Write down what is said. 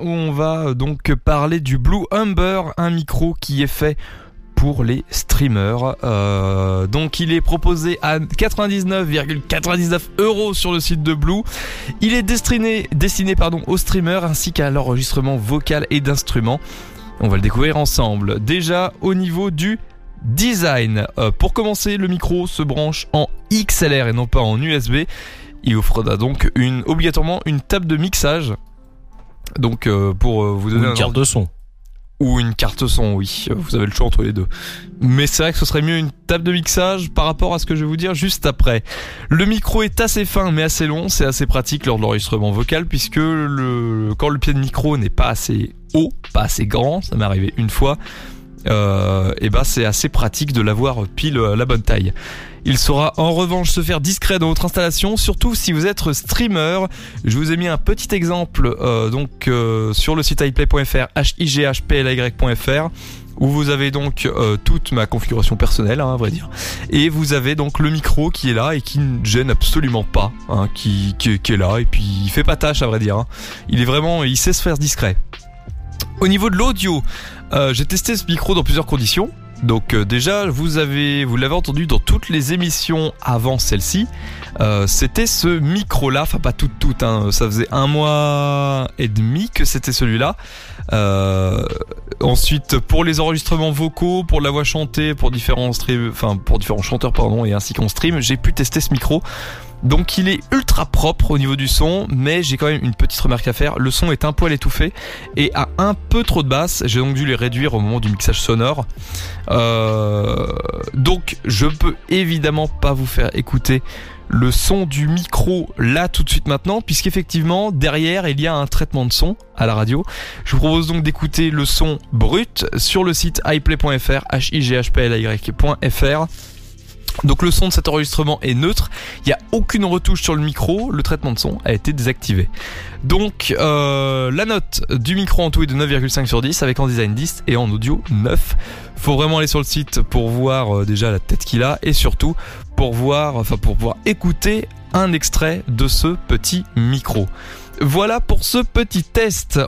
On va donc parler du Blue Humber, un micro qui est fait pour les streamers. Euh, donc il est proposé à 99,99 euros sur le site de Blue. Il est destiné, aux streamers ainsi qu'à l'enregistrement vocal et d'instruments. On va le découvrir ensemble. Déjà au niveau du design. Euh, pour commencer, le micro se branche en XLR et non pas en USB. Il offrira donc obligatoirement une table de mixage donc euh, pour euh, vous donner une carte de son ou une carte son, oui, vous avez le choix entre les deux. Mais c'est vrai que ce serait mieux une table de mixage par rapport à ce que je vais vous dire juste après. Le micro est assez fin mais assez long, c'est assez pratique lors de l'enregistrement vocal puisque le, quand le pied de micro n'est pas assez haut, pas assez grand, ça m'est arrivé une fois, euh, et ben c'est assez pratique de l'avoir pile la bonne taille. Il saura en revanche se faire discret dans votre installation, surtout si vous êtes streamer. Je vous ai mis un petit exemple euh, donc euh, sur le site iplay.fr, highplay.fr où vous avez donc toute ma configuration personnelle, hein, à vrai dire, et vous avez donc le micro qui est là et qui ne gêne absolument pas, hein, qui, qui, est là et puis il fait pas tâche à vrai dire. Hein. Il est vraiment, il sait se faire discret. Au niveau de l'audio, j'ai testé ce micro dans plusieurs conditions. Donc euh, déjà, vous vous l'avez entendu dans toutes les émissions avant celle-ci. Euh, c'était ce micro-là, enfin pas tout, tout, hein, ça faisait un mois et demi que c'était celui-là. Euh, ensuite, pour les enregistrements vocaux, pour la voix chantée, pour différents stream, enfin pour différents chanteurs pardon, et ainsi qu'en stream, j'ai pu tester ce micro. Donc il est ultra propre au niveau du son, mais j'ai quand même une petite remarque à faire. Le son est un poil étouffé et a un peu trop de basse. J'ai donc dû les réduire au moment du mixage sonore. Euh, donc je peux évidemment pas vous faire écouter le son du micro là tout de suite maintenant, puisqu'effectivement derrière il y a un traitement de son à la radio. Je vous propose donc d'écouter le son brut sur le site iplay.fr, h i. Donc le son de cet enregistrement est neutre, il n'y a aucune retouche sur le micro, le traitement de son a été désactivé. Donc euh, la note du micro en tout est de 9,5 sur 10 avec en design 10 et en audio 9. Faut vraiment aller sur le site pour voir euh, déjà la tête qu'il a et surtout pour voir, enfin pour pouvoir écouter un extrait de ce petit micro. Voilà pour ce petit test.